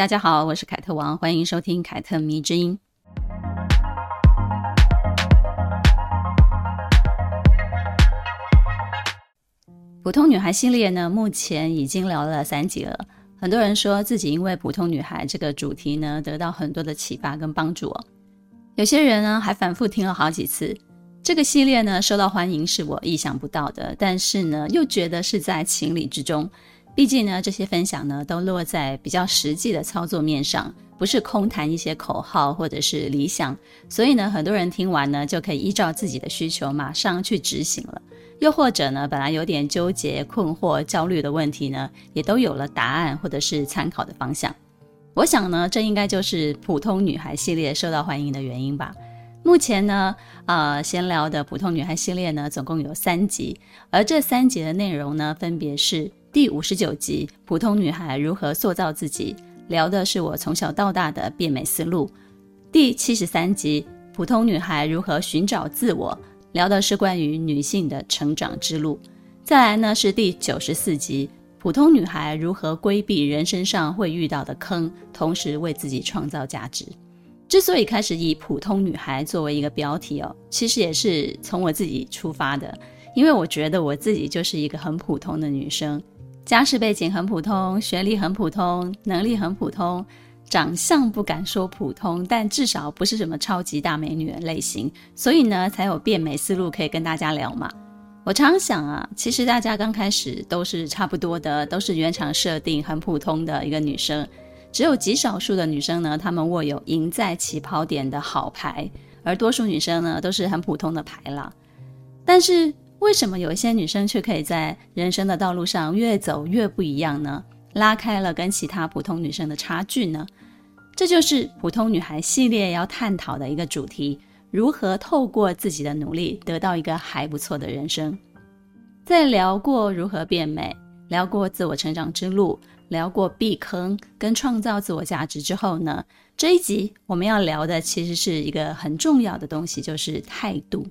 大家好，我是凯特王，欢迎收听凯特迷之音。普通女孩系列呢，目前已经聊了三集了。很多人说自己因为普通女孩这个主题呢，得到很多的启发跟帮助。有些人呢，还反复听了好几次。这个系列呢，受到欢迎是我意想不到的，但是呢，又觉得是在情理之中。毕竟呢，这些分享呢，都落在比较实际的操作面上，不是空谈一些口号或者是理想。所以呢，很多人听完呢，就可以依照自己的需求，马上去执行了。又或者呢，本来有点纠结、困惑、焦虑的问题呢，也都有了答案或者是参考的方向。我想呢，这应该就是普通女孩系列受到欢迎的原因吧。目前呢，呃，闲聊的普通女孩系列呢，总共有三集，而这三集的内容呢，分别是第五十九集《普通女孩如何塑造自己》，聊的是我从小到大的变美思路；第七十三集《普通女孩如何寻找自我》。聊的是关于女性的成长之路，再来呢是第九十四集，普通女孩如何规避人生上会遇到的坑，同时为自己创造价值。之所以开始以普通女孩作为一个标题哦，其实也是从我自己出发的，因为我觉得我自己就是一个很普通的女生，家世背景很普通，学历很普通，能力很普通。长相不敢说普通，但至少不是什么超级大美女的类型，所以呢，才有变美思路可以跟大家聊嘛。我常想啊，其实大家刚开始都是差不多的，都是原厂设定很普通的一个女生，只有极少数的女生呢，她们握有赢在起跑点的好牌，而多数女生呢，都是很普通的牌了。但是为什么有一些女生却可以在人生的道路上越走越不一样呢？拉开了跟其他普通女生的差距呢？这就是普通女孩系列要探讨的一个主题：如何透过自己的努力得到一个还不错的人生。在聊过如何变美，聊过自我成长之路，聊过避坑跟创造自我价值之后呢，这一集我们要聊的其实是一个很重要的东西，就是态度。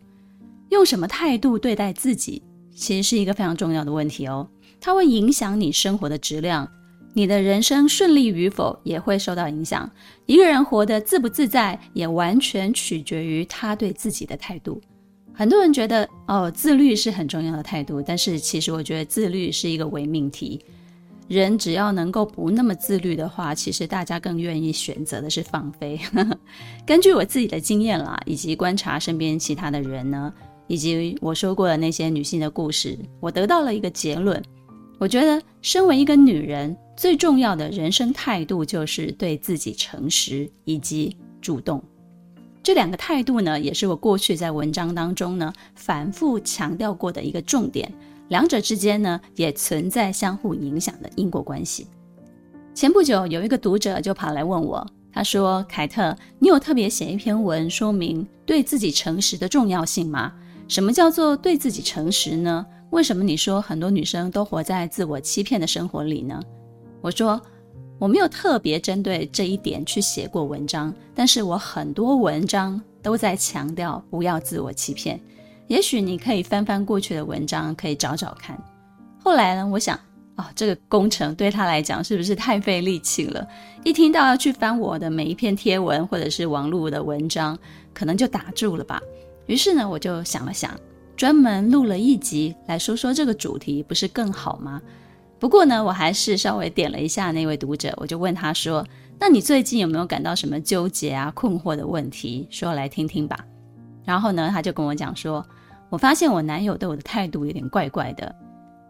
用什么态度对待自己，其实是一个非常重要的问题哦。它会影响你生活的质量，你的人生顺利与否也会受到影响。一个人活得自不自在，也完全取决于他对自己的态度。很多人觉得哦，自律是很重要的态度，但是其实我觉得自律是一个伪命题。人只要能够不那么自律的话，其实大家更愿意选择的是放飞。根据我自己的经验啦，以及观察身边其他的人呢，以及我说过的那些女性的故事，我得到了一个结论。我觉得，身为一个女人，最重要的人生态度就是对自己诚实以及主动。这两个态度呢，也是我过去在文章当中呢反复强调过的一个重点。两者之间呢，也存在相互影响的因果关系。前不久，有一个读者就跑来问我，他说：“凯特，你有特别写一篇文说明对自己诚实的重要性吗？什么叫做对自己诚实呢？”为什么你说很多女生都活在自我欺骗的生活里呢？我说我没有特别针对这一点去写过文章，但是我很多文章都在强调不要自我欺骗。也许你可以翻翻过去的文章，可以找找看。后来呢，我想啊、哦，这个工程对他来讲是不是太费力气了？一听到要去翻我的每一篇贴文或者是网络的文章，可能就打住了吧。于是呢，我就想了想。专门录了一集来说说这个主题，不是更好吗？不过呢，我还是稍微点了一下那位读者，我就问他说：“那你最近有没有感到什么纠结啊、困惑的问题？说来听听吧。”然后呢，他就跟我讲说：“我发现我男友对我的态度有点怪怪的，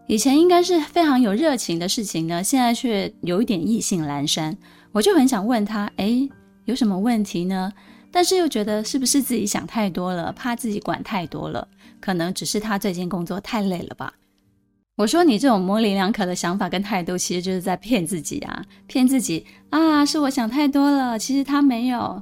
以前应该是非常有热情的事情呢，现在却有一点意兴阑珊。我就很想问他，诶，有什么问题呢？但是又觉得是不是自己想太多了，怕自己管太多了。”可能只是他最近工作太累了吧。我说你这种模棱两可的想法跟态度，其实就是在骗自己啊，骗自己啊，是我想太多了。其实他没有，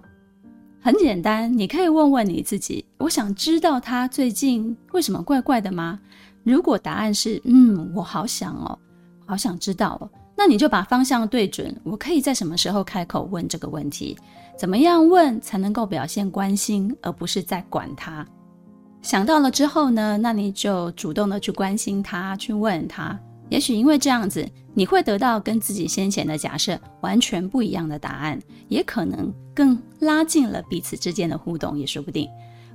很简单，你可以问问你自己，我想知道他最近为什么怪怪的吗？如果答案是嗯，我好想哦，好想知道哦，那你就把方向对准。我可以在什么时候开口问这个问题？怎么样问才能够表现关心，而不是在管他？想到了之后呢，那你就主动的去关心他，去问他。也许因为这样子，你会得到跟自己先前的假设完全不一样的答案，也可能更拉近了彼此之间的互动，也说不定。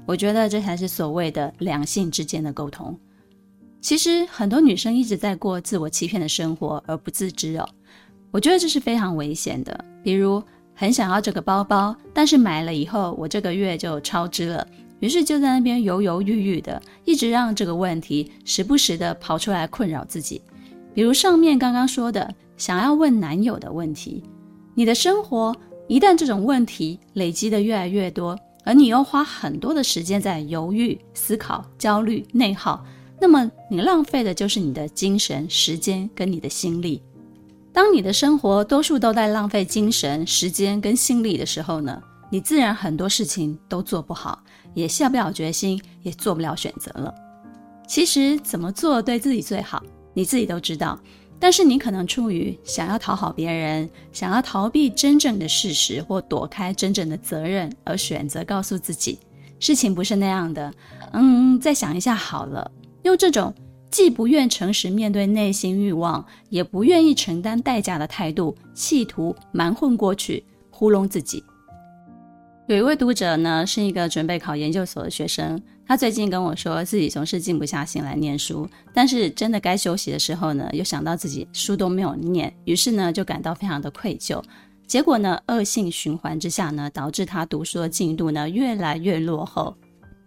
我觉得这才是所谓的两性之间的沟通。其实很多女生一直在过自我欺骗的生活而不自知哦，我觉得这是非常危险的。比如很想要这个包包，但是买了以后我这个月就超支了，于是就在那边犹犹豫豫的，一直让这个问题时不时的跑出来困扰自己。比如上面刚刚说的，想要问男友的问题，你的生活一旦这种问题累积的越来越多，而你又花很多的时间在犹豫、思考、焦虑、内耗，那么你浪费的就是你的精神、时间跟你的心力。当你的生活多数都在浪费精神、时间跟心力的时候呢，你自然很多事情都做不好，也下不了决心，也做不了选择了。其实怎么做对自己最好，你自己都知道。但是你可能出于想要讨好别人，想要逃避真正的事实或躲开真正的责任，而选择告诉自己事情不是那样的。嗯，再想一下好了。用这种既不愿诚实面对内心欲望，也不愿意承担代价的态度，企图瞒混过去，糊弄自己。有一位读者呢，是一个准备考研究所的学生。他最近跟我说，自己总是静不下心来念书，但是真的该休息的时候呢，又想到自己书都没有念，于是呢，就感到非常的愧疚。结果呢，恶性循环之下呢，导致他读书的进度呢越来越落后，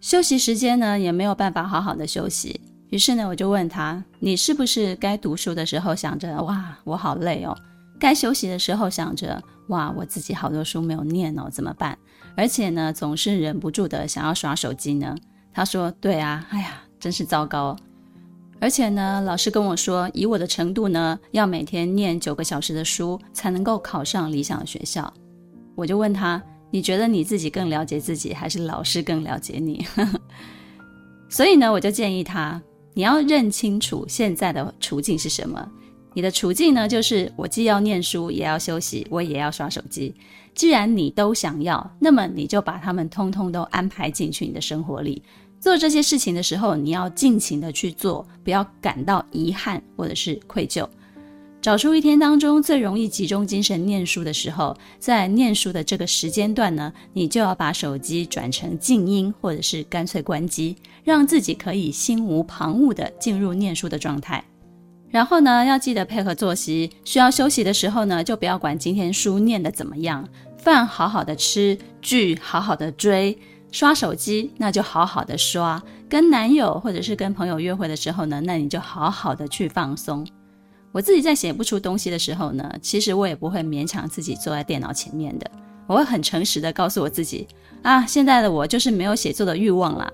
休息时间呢也没有办法好好的休息。于是呢，我就问他，你是不是该读书的时候想着哇，我好累哦？该休息的时候想着哇，我自己好多书没有念哦，怎么办？而且呢，总是忍不住的想要耍手机呢。他说：“对啊，哎呀，真是糟糕。而且呢，老师跟我说，以我的程度呢，要每天念九个小时的书才能够考上理想的学校。我就问他：你觉得你自己更了解自己，还是老师更了解你？所以呢，我就建议他，你要认清楚现在的处境是什么。你的处境呢，就是我既要念书，也要休息，我也要刷手机。既然你都想要，那么你就把它们通通都安排进去你的生活里。”做这些事情的时候，你要尽情的去做，不要感到遗憾或者是愧疚。找出一天当中最容易集中精神念书的时候，在念书的这个时间段呢，你就要把手机转成静音，或者是干脆关机，让自己可以心无旁骛的进入念书的状态。然后呢，要记得配合作息，需要休息的时候呢，就不要管今天书念得怎么样，饭好好的吃，剧好好的追。刷手机，那就好好的刷；跟男友或者是跟朋友约会的时候呢，那你就好好的去放松。我自己在写不出东西的时候呢，其实我也不会勉强自己坐在电脑前面的，我会很诚实的告诉我自己啊，现在的我就是没有写作的欲望啦。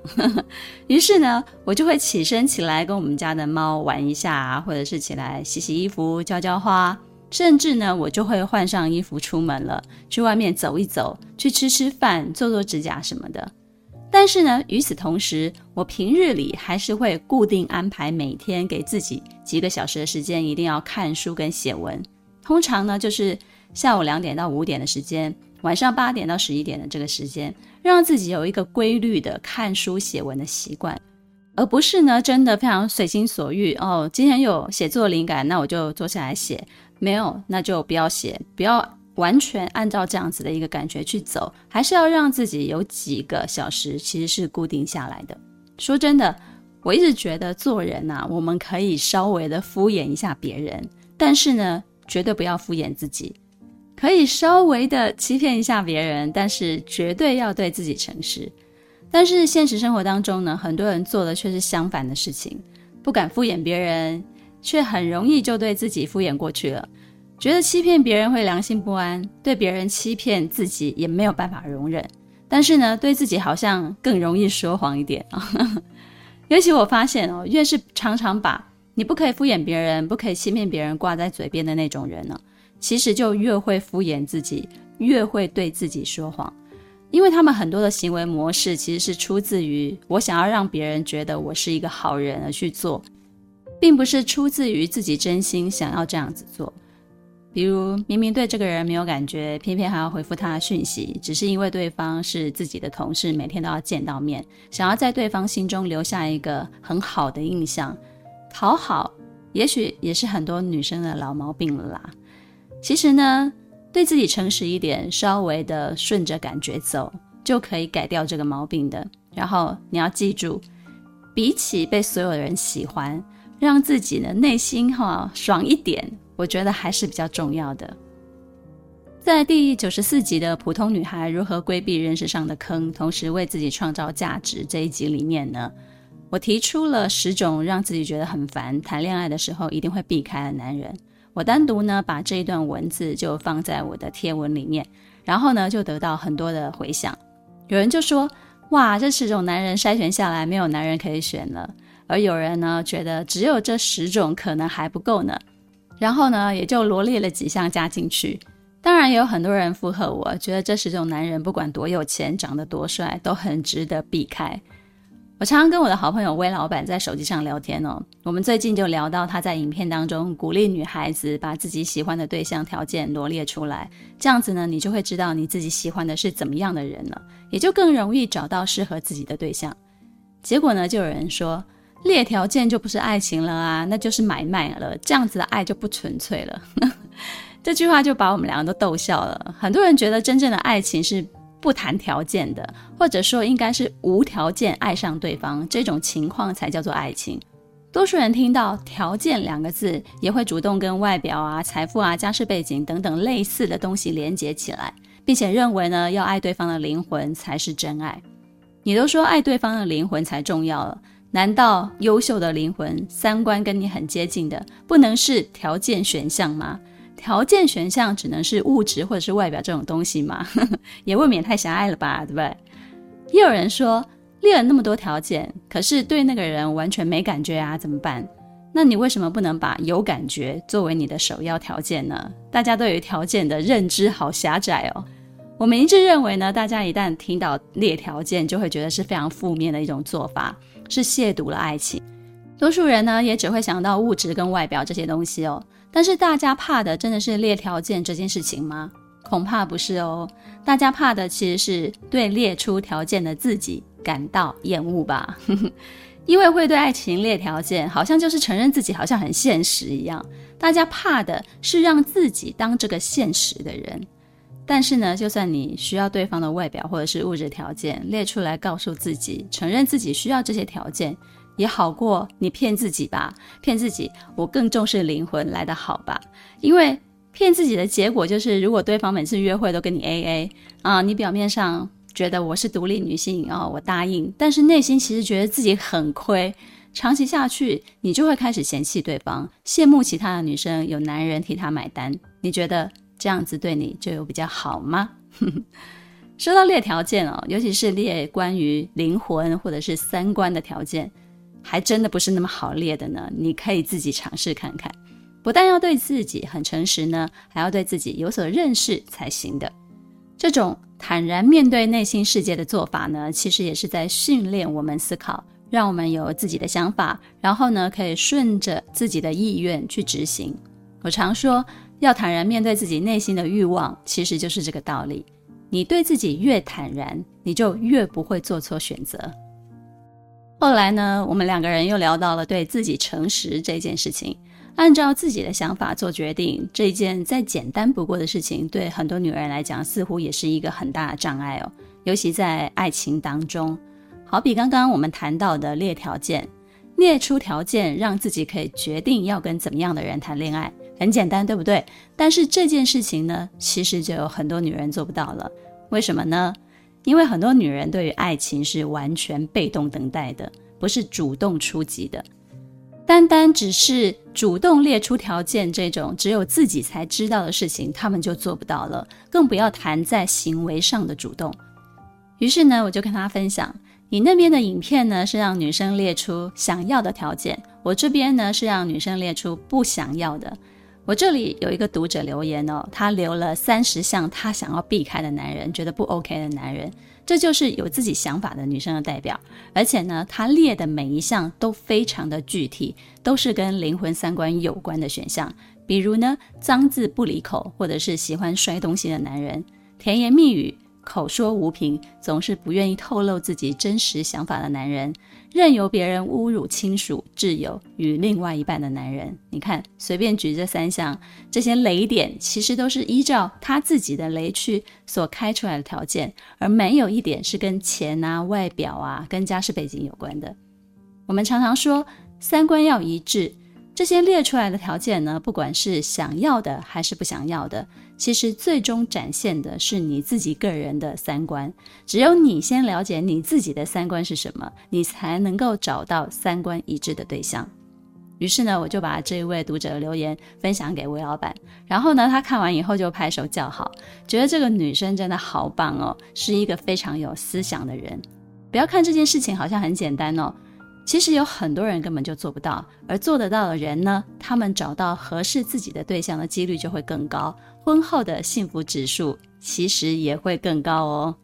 于是呢，我就会起身起来跟我们家的猫玩一下，或者是起来洗洗衣服、浇浇花。甚至呢，我就会换上衣服出门了，去外面走一走，去吃吃饭，做做指甲什么的。但是呢，与此同时，我平日里还是会固定安排每天给自己几个小时的时间，一定要看书跟写文。通常呢，就是下午两点到五点的时间，晚上八点到十一点的这个时间，让自己有一个规律的看书写文的习惯，而不是呢，真的非常随心所欲哦。今天有写作灵感，那我就坐下来写。没有，那就不要写，不要完全按照这样子的一个感觉去走，还是要让自己有几个小时其实是固定下来的。说真的，我一直觉得做人呐、我们可以稍微的敷衍一下别人，但是呢，绝对不要敷衍自己。可以稍微的欺骗一下别人，但是绝对要对自己诚实。但是现实生活当中呢，很多人做的却是相反的事情，不敢敷衍别人。却很容易就对自己敷衍过去了，觉得欺骗别人会良心不安，对别人欺骗自己也没有办法容忍。但是呢，对自己好像更容易说谎一点啊。尤其我发现哦，越是常常把你不可以敷衍别人、不可以欺骗别人挂在嘴边的那种人呢，其实就越会敷衍自己，越会对自己说谎，因为他们很多的行为模式其实是出自于我想要让别人觉得我是一个好人而去做。并不是出自于自己真心想要这样子做。比如明明对这个人没有感觉，偏偏还要回复他的讯息，只是因为对方是自己的同事，每天都要见到面，想要在对方心中留下一个很好的印象，讨好，也许也是很多女生的老毛病了啦。其实呢，对自己诚实一点，稍微的顺着感觉走，就可以改掉这个毛病的。然后你要记住，比起被所有人喜欢，让自己的内心哈爽一点。我觉得还是比较重要的。在第九十四集的《普通女孩如何规避认识上的坑，同时为自己创造价值》这一集里面呢，我提出了十种让自己觉得很烦、谈恋爱的时候一定会避开的男人。我单独呢把这一段文字就放在我的贴文里面，然后呢就得到很多的回响。有人就说：“哇，这十种男人筛选下来，没有男人可以选了。”而有人呢觉得只有这十种可能还不够呢。然后呢，也就罗列了几项加进去。当然，也有很多人附和我，觉得这十种男人不管多有钱、长得多帅，都很值得避开。我常常跟我的好朋友威老板在手机上聊天哦。我们最近就聊到他在影片当中鼓励女孩子把自己喜欢的对象条件罗列出来，这样子呢，你就会知道你自己喜欢的是怎么样的人了，也就更容易找到适合自己的对象。结果呢，就有人说。列条件就不是爱情了啊，那就是买卖了。这样子的爱就不纯粹了。这句话就把我们两个都逗笑了。很多人觉得真正的爱情是不谈条件的，或者说应该是无条件爱上对方，这种情况才叫做爱情。多数人听到“条件”两个字，也会主动跟外表啊、财富啊、家世背景等等类似的东西连接起来，并且认为呢，要爱对方的灵魂才是真爱。你都说爱对方的灵魂才重要了。难道优秀的灵魂、三观跟你很接近的，不能是条件选项吗？条件选项只能是物质或者是外表这种东西吗？也未免太狭隘了吧，对不对？也有人说，列了那么多条件，可是对那个人完全没感觉啊，怎么办？那你为什么不能把有感觉作为你的首要条件呢？大家对于条件的认知好狭窄哦。我们一致认为呢，大家一旦听到列条件，就会觉得是非常负面的一种做法。是亵渎了爱情，多数人呢也只会想到物质跟外表这些东西哦。但是大家怕的真的是列条件这件事情吗？恐怕不是哦。大家怕的其实是对列出条件的自己感到厌恶吧。因为会对爱情列条件，好像就是承认自己好像很现实一样。大家怕的是让自己当这个现实的人。但是呢，就算你需要对方的外表或者是物质条件列出来，告诉自己，承认自己需要这些条件，也好过你骗自己吧，骗自己我更重视灵魂来的好吧？因为骗自己的结果就是，如果对方每次约会都跟你 AA 啊，你表面上觉得我是独立女性啊，我答应，但是内心其实觉得自己很亏，长期下去，你就会开始嫌弃对方，羡慕其他的女生有男人替她买单，你觉得？这样子对你就有比较好吗？说到列条件哦，尤其是列关于灵魂或者是三观的条件，还真的不是那么好列的呢。你可以自己尝试看看，不但要对自己很诚实呢，还要对自己有所认识才行的。这种坦然面对内心世界的做法呢，其实也是在训练我们思考，让我们有自己的想法，然后呢，可以顺着自己的意愿去执行。我常说。要坦然面对自己内心的欲望，其实就是这个道理。你对自己越坦然，你就越不会做错选择。后来呢，我们两个人又聊到了对自己诚实这件事情。按照自己的想法做决定，这一件再简单不过的事情，对很多女人来讲，似乎也是一个很大的障碍哦。尤其在爱情当中，好比刚刚我们谈到的列条件，列出条件，让自己可以决定要跟怎么样的人谈恋爱。很简单，对不对？但是这件事情呢，其实就有很多女人做不到了。为什么呢？因为很多女人对于爱情是完全被动等待的，不是主动出击的。单单只是主动列出条件这种只有自己才知道的事情，她们就做不到了，更不要谈在行为上的主动。于是呢，我就跟她分享，你那边的影片呢，是让女生列出想要的条件，我这边呢，是让女生列出不想要的。我这里有一个读者留言哦，他留了三十项他想要避开的男人，觉得不 OK 的男人，这就是有自己想法的女生的代表。而且呢，他列的每一项都非常的具体，都是跟灵魂三观有关的选项。比如呢，脏字不离口，或者是喜欢摔东西的男人，甜言蜜语。口说无凭，总是不愿意透露自己真实想法的男人，任由别人侮辱亲属、挚友与另外一半的男人。你看，随便举这三项，这些雷点其实都是依照他自己的雷区所开出来的条件，而没有一点是跟钱啊、外表啊、跟家世背景有关的。我们常常说三观要一致。这些列出来的条件呢，不管是想要的还是不想要的，其实最终展现的是你自己个人的三观。只有你先了解你自己的三观是什么，你才能够找到三观一致的对象。于是呢，我就把这一位读者的留言分享给韦老板，然后呢，他看完以后就拍手叫好，觉得这个女生真的好棒哦，是一个非常有思想的人。不要看这件事情好像很简单哦。其实有很多人根本就做不到，而做得到的人呢，他们找到合适自己的对象的几率就会更高，婚后的幸福指数其实也会更高哦。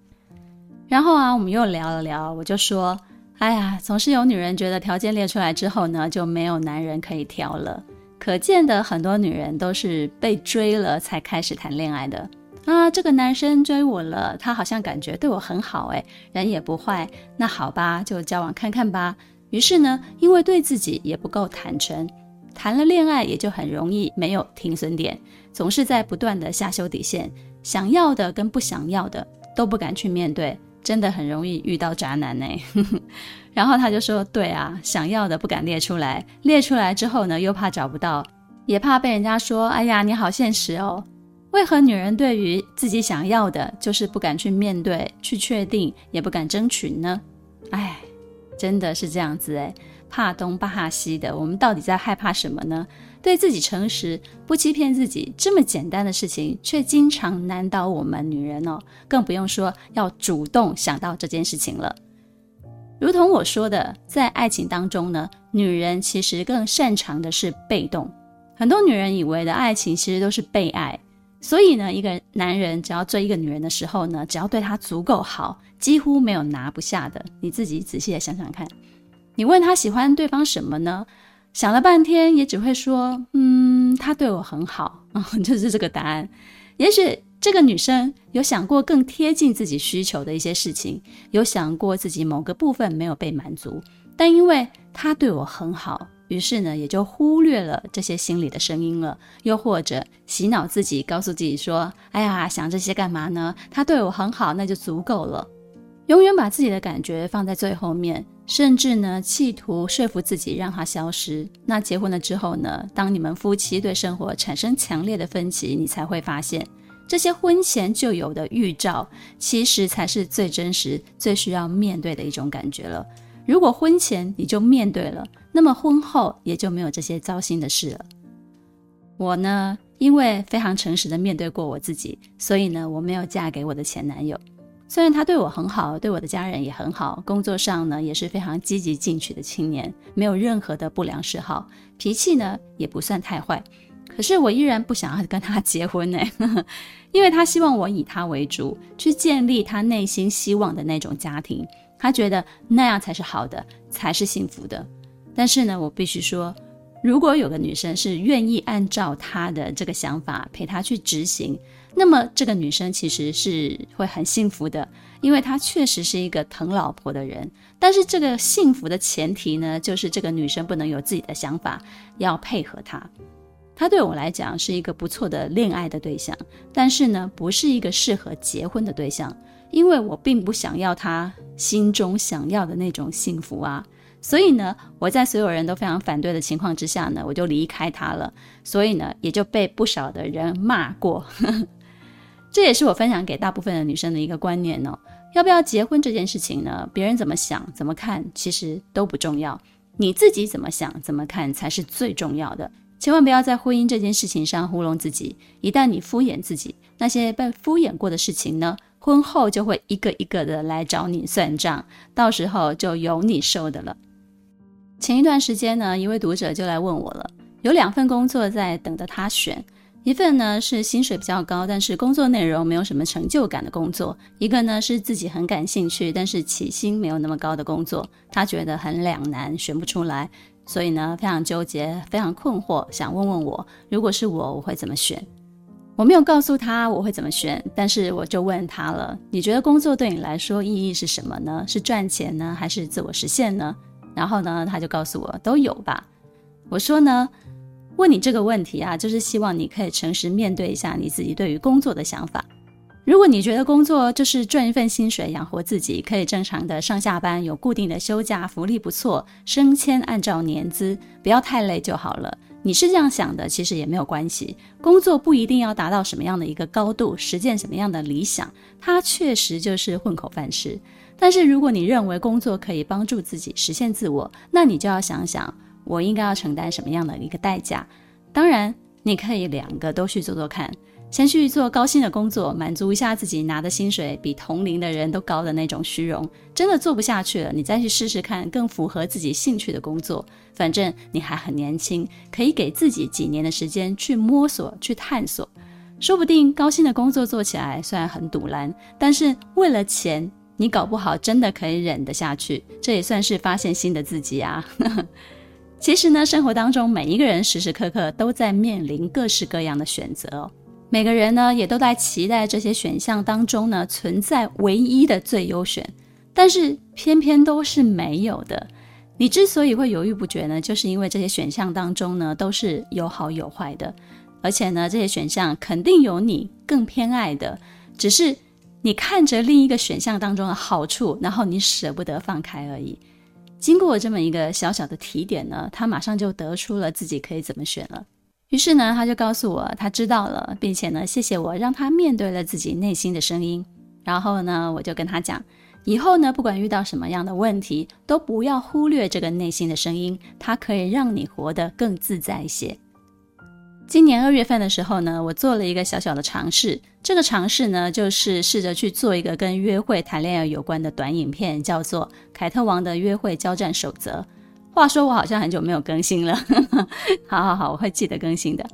然后啊，我们又聊了聊，我就说，哎呀，总是有女人觉得条件列出来之后呢，就没有男人可以挑了。可见的很多女人都是被追了才开始谈恋爱的啊。这个男生追我了，他好像感觉对我很好，哎，人也不坏，那好吧，就交往看看吧。于是呢，因为对自己也不够坦诚，谈了恋爱也就很容易没有停损点，总是在不断的下修底线，想要的跟不想要的都不敢去面对，真的很容易遇到渣男呢。然后他就说：“对啊，想要的不敢列出来，列出来之后呢，又怕找不到，也怕被人家说，哎呀，你好现实哦。为何女人对于自己想要的，就是不敢去面对、去确定，也不敢争取呢？哎。”真的是这样子诶，怕东怕西的，我们到底在害怕什么呢？对自己诚实，不欺骗自己，这么简单的事情，却经常难倒我们女人哦。更不用说要主动想到这件事情了。如同我说的，在爱情当中呢，女人其实更擅长的是被动。很多女人以为的爱情，其实都是被爱。所以呢，一个男人只要追一个女人的时候呢，只要对她足够好，几乎没有拿不下的。你自己仔细的想想看，你问他喜欢对方什么呢？想了半天也只会说，嗯，他对我很好，嗯，就是这个答案。也许这个女生有想过更贴近自己需求的一些事情，有想过自己某个部分没有被满足，但因为他对我很好。于是呢，也就忽略了这些心里的声音了，又或者洗脑自己，告诉自己说：“哎呀，想这些干嘛呢？他对我很好，那就足够了。”永远把自己的感觉放在最后面，甚至呢，企图说服自己让他消失。那结婚了之后呢，当你们夫妻对生活产生强烈的分歧，你才会发现，这些婚前就有的预兆，其实才是最真实、最需要面对的一种感觉了。如果婚前你就面对了，那么婚后也就没有这些糟心的事了。我呢，因为非常诚实的面对过我自己，所以呢，我没有嫁给我的前男友。虽然他对我很好，对我的家人也很好，工作上呢也是非常积极进取的青年，没有任何的不良嗜好，脾气呢也不算太坏。可是我依然不想要跟他结婚呢，因为他希望我以他为主，去建立他内心希望的那种家庭。他觉得那样才是好的，才是幸福的。但是呢，我必须说，如果有个女生是愿意按照他的这个想法陪他去执行，那么这个女生其实是会很幸福的，因为她确实是一个疼老婆的人。但是这个幸福的前提呢，就是这个女生不能有自己的想法，要配合他。他对我来讲是一个不错的恋爱的对象，但是呢，不是一个适合结婚的对象。因为我并不想要他心中想要的那种幸福啊，所以呢，我在所有人都非常反对的情况之下呢，我就离开他了。所以呢，也就被不少的人骂过。这也是我分享给大部分的女生的一个观念哦。要不要结婚这件事情呢？别人怎么想、怎么看，其实都不重要。你自己怎么想、怎么看才是最重要的。千万不要在婚姻这件事情上糊弄自己。一旦你敷衍自己，那些被敷衍过的事情呢，婚后就会一个一个的来找你算账，到时候就有你受的了。前一段时间呢，一位读者就来问我了，有两份工作在等着他选。一份呢是薪水比较高，但是工作内容没有什么成就感的工作；一个呢是自己很感兴趣，但是起薪没有那么高的工作。他觉得很两难，选不出来，所以呢非常纠结，非常困惑，想问问我，如果是我，我会怎么选？我没有告诉他我会怎么选，但是我就问他了：你觉得工作对你来说意义是什么呢？是赚钱呢，还是自我实现呢？然后呢，他就告诉我都有吧。我说呢。问你这个问题啊，就是希望你可以诚实面对一下你自己对于工作的想法。如果你觉得工作就是赚一份薪水养活自己，可以正常的上下班，有固定的休假，福利不错，升迁按照年资，不要太累就好了。你是这样想的，其实也没有关系。工作不一定要达到什么样的一个高度，实践什么样的理想，它确实就是混口饭吃。但是如果你认为工作可以帮助自己实现自我，那你就要想想。我应该要承担什么样的一个代价？当然，你可以两个都去做做看，先去做高薪的工作，满足一下自己拿的薪水比同龄的人都高的那种虚荣。真的做不下去了，你再去试试看更符合自己兴趣的工作。反正你还很年轻，可以给自己几年的时间去摸索、去探索。说不定高薪的工作做起来虽然很赌烂，但是为了钱，你搞不好真的可以忍得下去。这也算是发现新的自己啊。其实呢，生活当中每一个人时时刻刻都在面临各式各样的选择。每个人呢，也都在期待这些选项当中呢，存在唯一的最优选，但是偏偏都是没有的。你之所以会犹豫不决呢，就是因为这些选项当中呢，都是有好有坏的，而且呢，这些选项肯定有你更偏爱的，只是你看着另一个选项当中的好处，然后你舍不得放开而已。经过这么一个小小的提点呢，他马上就得出了自己可以怎么选了。于是呢，他就告诉我他知道了，并且呢，谢谢我让他面对了自己内心的声音。然后呢，我就跟他讲，以后呢，不管遇到什么样的问题，都不要忽略这个内心的声音，它可以让你活得更自在一些。今年二月份的时候呢，我做了一个小小的尝试。这个尝试呢，就是试着去做一个跟约会、谈恋爱有关的短影片，叫做《凯特王的约会交战守则》。话说我好像很久没有更新了，好好好，我会记得更新的。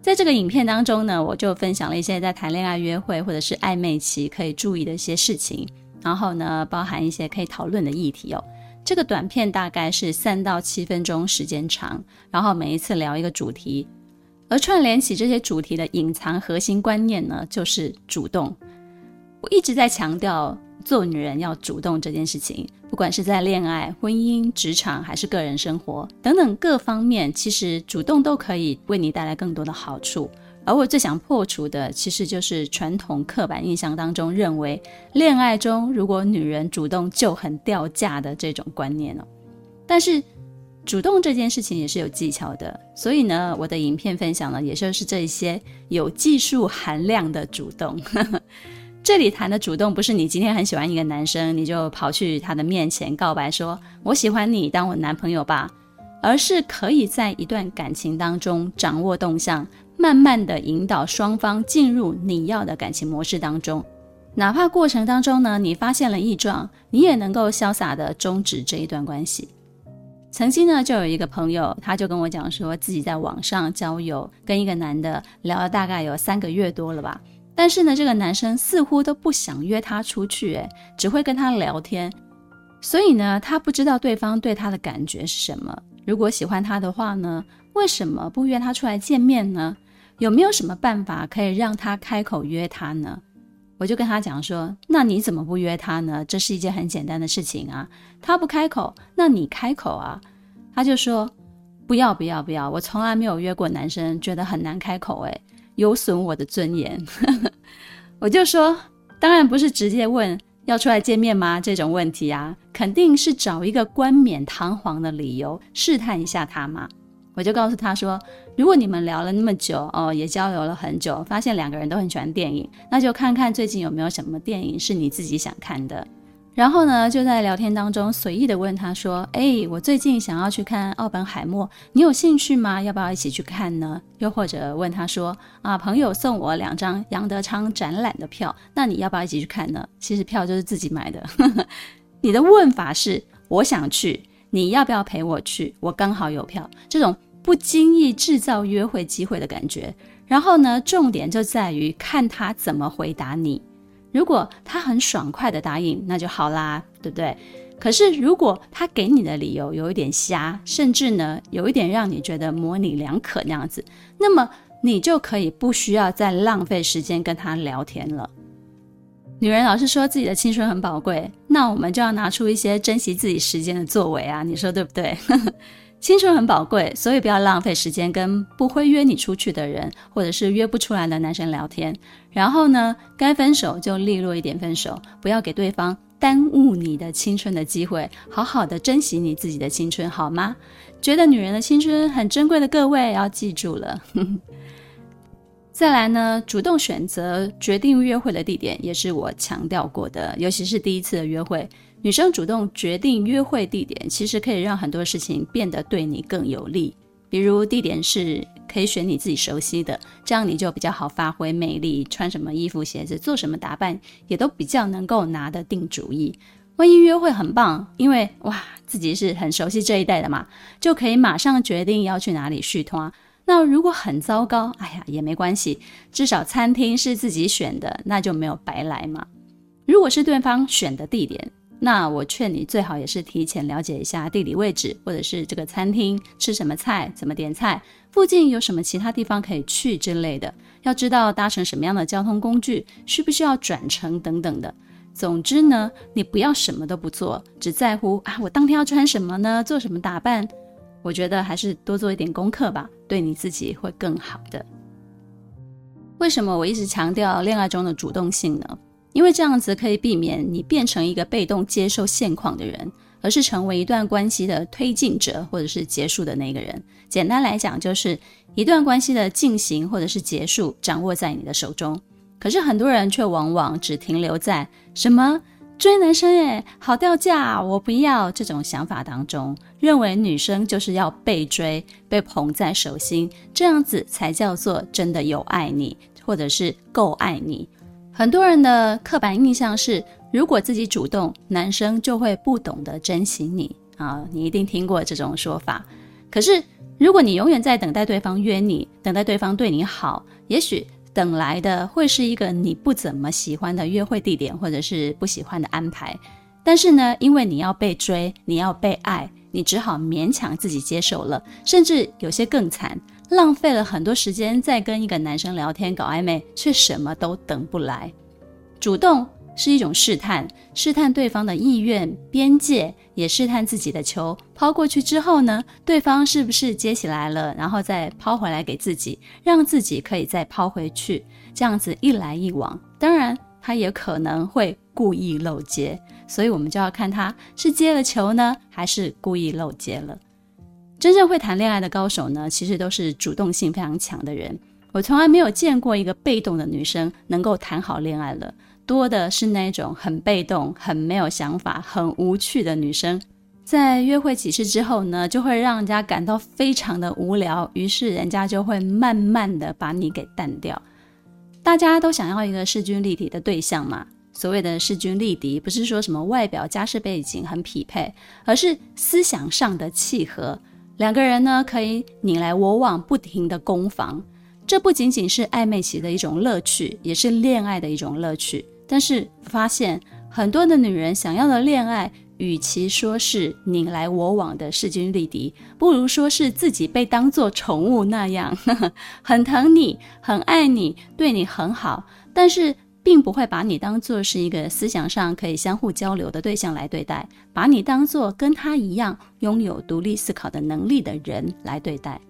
在这个影片当中呢，我就分享了一些在谈恋爱、约会或者是暧昧期可以注意的一些事情，然后呢，包含一些可以讨论的议题哦。这个短片大概是三到七分钟时间长，然后每一次聊一个主题。而串联起这些主题的隐藏核心观念呢，就是主动。我一直在强调做女人要主动这件事情，不管是在恋爱、婚姻、职场还是个人生活等等各方面，其实主动都可以为你带来更多的好处。而我最想破除的，其实就是传统刻板印象当中认为，恋爱中如果女人主动就很掉价的这种观念哦。但是。主动这件事情也是有技巧的，所以呢，我的影片分享呢，也就是这一些有技术含量的主动。这里谈的主动，不是你今天很喜欢一个男生，你就跑去他的面前告白说“我喜欢你，当我男朋友吧”，而是可以在一段感情当中掌握动向，慢慢的引导双方进入你要的感情模式当中。哪怕过程当中呢，你发现了异状，你也能够潇洒的终止这一段关系。曾经呢，就有一个朋友，他就跟我讲说，自己在网上交友，跟一个男的聊了大概有三个月多了吧。但是呢，这个男生似乎都不想约他出去，诶，只会跟他聊天。所以呢，他不知道对方对他的感觉是什么。如果喜欢他的话呢，为什么不约他出来见面呢？有没有什么办法可以让他开口约他呢？我就跟他讲说，那你怎么不约他呢？这是一件很简单的事情啊。他不开口，那你开口啊。他就说，不要不要不要，我从来没有约过男生，觉得很难开口，诶，有损我的尊严。我就说，当然不是直接问要出来见面吗？这种问题啊，肯定是找一个冠冕堂皇的理由试探一下他嘛。我就告诉他说，如果你们聊了那么久哦，也交流了很久，发现两个人都很喜欢电影，那就看看最近有没有什么电影是你自己想看的。然后呢，就在聊天当中随意的问他说：“哎，我最近想要去看《奥本海默》，你有兴趣吗？要不要一起去看呢？”又或者问他说：“啊，朋友送我两张杨德昌展览的票，那你要不要一起去看呢？”其实票就是自己买的。你的问法是：“我想去，你要不要陪我去？我刚好有票。”这种。不经意制造约会机会的感觉。然后呢，重点就在于看他怎么回答你。如果他很爽快的答应，那就好啦，对不对？可是如果他给你的理由有一点瞎，甚至呢有一点让你觉得模棱两可那样子，那么你就可以不需要再浪费时间跟他聊天了。女人老是说自己的青春很宝贵，那我们就要拿出一些珍惜自己时间的作为啊，你说对不对？青春很宝贵，所以不要浪费时间跟不会约你出去的人，或者是约不出来的男生聊天。然后呢，该分手就利落一点分手，不要给对方耽误你的青春的机会，好好的珍惜你自己的青春，好吗？觉得女人的青春很珍贵的各位要记住了。再来呢，主动选择决定约会的地点，也是我强调过的，尤其是第一次的约会。女生主动决定约会地点，其实可以让很多事情变得对你更有利。比如地点是可以选你自己熟悉的，这样你就比较好发挥魅力，穿什么衣服、鞋子，做什么打扮，也都比较能够拿得定主意。万一约会很棒，因为哇自己是很熟悉这一带的嘛，就可以马上决定要去哪里续摊。那如果很糟糕，哎呀也没关系，至少餐厅是自己选的，那就没有白来嘛。如果是对方选的地点，那我劝你最好也是提前了解一下地理位置，或者是这个餐厅吃什么菜，怎么点菜，附近有什么其他地方可以去之类的。要知道搭乘什么样的交通工具，需不需要转乘等等的。总之呢，你不要什么都不做，只在乎啊，我当天要穿什么呢？做什么打扮？我觉得还是多做一点功课吧，对你自己会更好的。为什么我一直强调恋爱中的主动性呢？因为这样子可以避免你变成一个被动接受现况的人，而是成为一段关系的推进者，或者是结束的那个人。简单来讲，就是一段关系的进行或者是结束掌握在你的手中。可是很多人却往往只停留在什么追男生诶，好掉价，我不要这种想法当中，认为女生就是要被追、被捧在手心，这样子才叫做真的有爱你，或者是够爱你。很多人的刻板印象是，如果自己主动，男生就会不懂得珍惜你啊！你一定听过这种说法。可是，如果你永远在等待对方约你，等待对方对你好，也许等来的会是一个你不怎么喜欢的约会地点，或者是不喜欢的安排。但是呢，因为你要被追，你要被爱，你只好勉强自己接受了，甚至有些更惨。浪费了很多时间在跟一个男生聊天搞暧昧，却什么都等不来。主动是一种试探，试探对方的意愿、边界，也试探自己的球。抛过去之后呢，对方是不是接起来了，然后再抛回来给自己，让自己可以再抛回去，这样子一来一往。当然，他也可能会故意漏接，所以我们就要看他是接了球呢，还是故意漏接了。真正会谈恋爱的高手呢，其实都是主动性非常强的人。我从来没有见过一个被动的女生能够谈好恋爱了，多的是那种很被动、很没有想法、很无趣的女生。在约会几次之后呢，就会让人家感到非常的无聊，于是人家就会慢慢的把你给淡掉。大家都想要一个势均力敌的对象嘛。所谓的势均力敌，不是说什么外表、家世背景很匹配，而是思想上的契合。两个人呢，可以你来我往，不停的攻防。这不仅仅是暧昧期的一种乐趣，也是恋爱的一种乐趣。但是发现很多的女人想要的恋爱，与其说是你来我往的势均力敌，不如说是自己被当作宠物那样，呵呵，很疼你，很爱你，对你很好，但是。并不会把你当做是一个思想上可以相互交流的对象来对待，把你当做跟他一样拥有独立思考的能力的人来对待。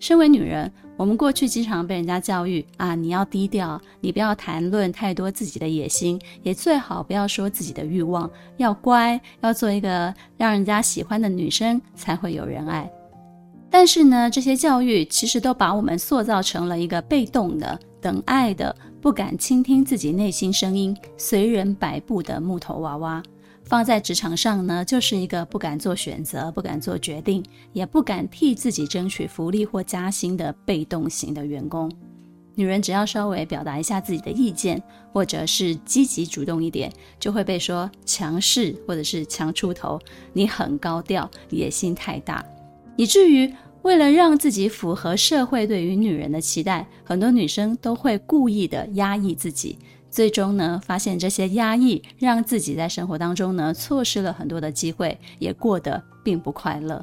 身为女人，我们过去经常被人家教育啊，你要低调，你不要谈论太多自己的野心，也最好不要说自己的欲望，要乖，要做一个让人家喜欢的女生，才会有人爱。但是呢，这些教育其实都把我们塑造成了一个被动的、等爱的。不敢倾听自己内心声音、随人摆布的木头娃娃，放在职场上呢，就是一个不敢做选择、不敢做决定，也不敢替自己争取福利或加薪的被动型的员工。女人只要稍微表达一下自己的意见，或者是积极主动一点，就会被说强势或者是强出头，你很高调，野心太大，以至于。为了让自己符合社会对于女人的期待，很多女生都会故意的压抑自己，最终呢，发现这些压抑让自己在生活当中呢，错失了很多的机会，也过得并不快乐。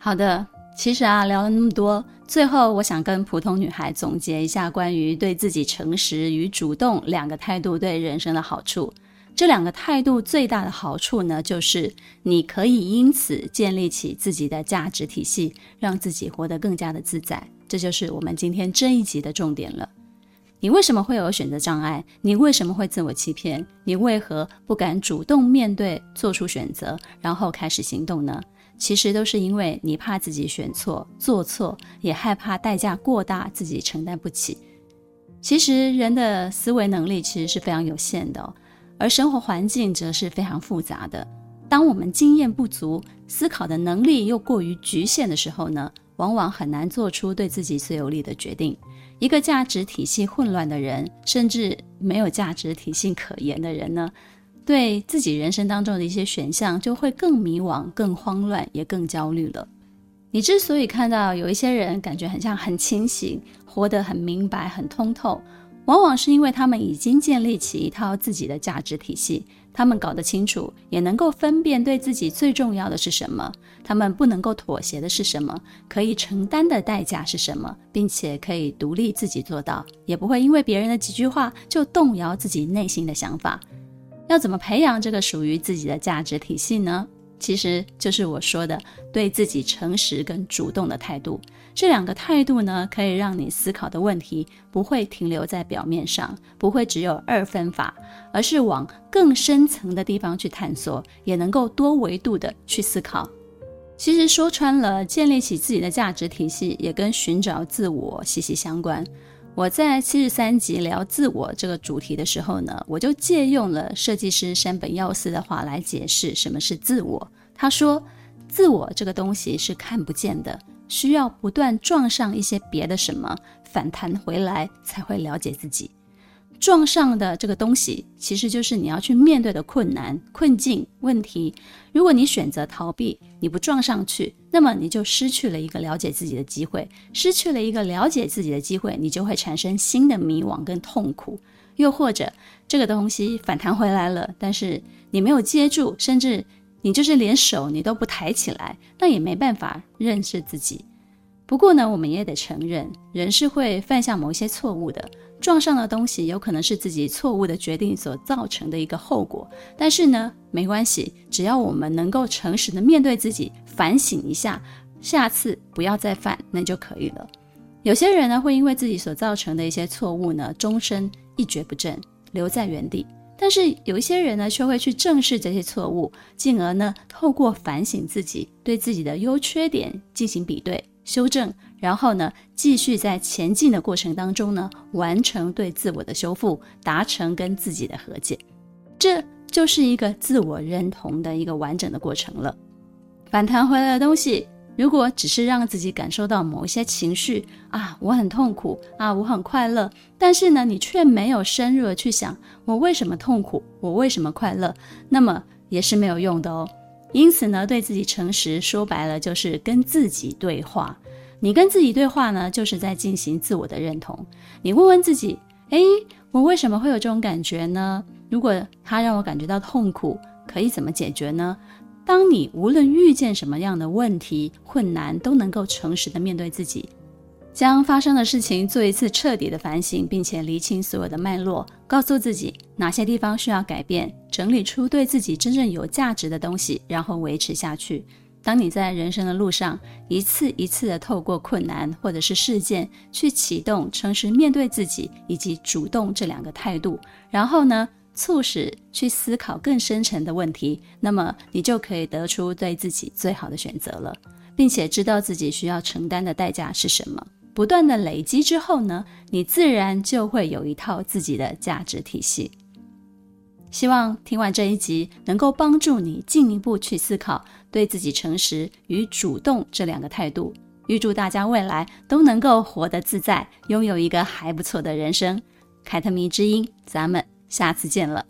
好的，其实啊，聊了那么多，最后我想跟普通女孩总结一下关于对自己诚实与主动两个态度对人生的好处。这两个态度最大的好处呢，就是你可以因此建立起自己的价值体系，让自己活得更加的自在。这就是我们今天这一集的重点了。你为什么会有选择障碍？你为什么会自我欺骗？你为何不敢主动面对、做出选择，然后开始行动呢？其实都是因为你怕自己选错、做错，也害怕代价过大，自己承担不起。其实人的思维能力其实是非常有限的哦。而生活环境则是非常复杂的。当我们经验不足、思考的能力又过于局限的时候呢，往往很难做出对自己最有利的决定。一个价值体系混乱的人，甚至没有价值体系可言的人呢，对自己人生当中的一些选项就会更迷惘、更慌乱，也更焦虑了。你之所以看到有一些人感觉很像很清醒，活得很明白、很通透。往往是因为他们已经建立起一套自己的价值体系，他们搞得清楚，也能够分辨对自己最重要的是什么，他们不能够妥协的是什么，可以承担的代价是什么，并且可以独立自己做到，也不会因为别人的几句话就动摇自己内心的想法。要怎么培养这个属于自己的价值体系呢？其实就是我说的，对自己诚实跟主动的态度。这两个态度呢，可以让你思考的问题不会停留在表面上，不会只有二分法，而是往更深层的地方去探索，也能够多维度的去思考。其实说穿了，建立起自己的价值体系，也跟寻找自我息息相关。我在七十三集聊自我这个主题的时候呢，我就借用了设计师山本耀司的话来解释什么是自我。他说，自我这个东西是看不见的，需要不断撞上一些别的什么，反弹回来才会了解自己。撞上的这个东西，其实就是你要去面对的困难、困境、问题。如果你选择逃避，你不撞上去，那么你就失去了一个了解自己的机会。失去了一个了解自己的机会，你就会产生新的迷惘跟痛苦。又或者，这个东西反弹回来了，但是你没有接住，甚至你就是连手你都不抬起来，那也没办法认识自己。不过呢，我们也得承认，人是会犯下某些错误的。撞上的东西有可能是自己错误的决定所造成的一个后果。但是呢，没关系，只要我们能够诚实的面对自己，反省一下，下次不要再犯，那就可以了。有些人呢，会因为自己所造成的一些错误呢，终身一蹶不振，留在原地。但是有一些人呢，却会去正视这些错误，进而呢，透过反省自己，对自己的优缺点进行比对。修正，然后呢，继续在前进的过程当中呢，完成对自我的修复，达成跟自己的和解，这就是一个自我认同的一个完整的过程了。反弹回来的东西，如果只是让自己感受到某一些情绪啊，我很痛苦啊，我很快乐，但是呢，你却没有深入的去想我为什么痛苦，我为什么快乐，那么也是没有用的哦。因此呢，对自己诚实，说白了就是跟自己对话。你跟自己对话呢，就是在进行自我的认同。你问问自己，诶，我为什么会有这种感觉呢？如果它让我感觉到痛苦，可以怎么解决呢？当你无论遇见什么样的问题、困难，都能够诚实的面对自己。将发生的事情做一次彻底的反省，并且理清所有的脉络，告诉自己哪些地方需要改变，整理出对自己真正有价值的东西，然后维持下去。当你在人生的路上一次一次的透过困难或者是事件去启动诚实面对自己以及主动这两个态度，然后呢，促使去思考更深层的问题，那么你就可以得出对自己最好的选择了，并且知道自己需要承担的代价是什么。不断的累积之后呢，你自然就会有一套自己的价值体系。希望听完这一集，能够帮助你进一步去思考对自己诚实与主动这两个态度。预祝大家未来都能够活得自在，拥有一个还不错的人生。凯特迷之音，咱们下次见了。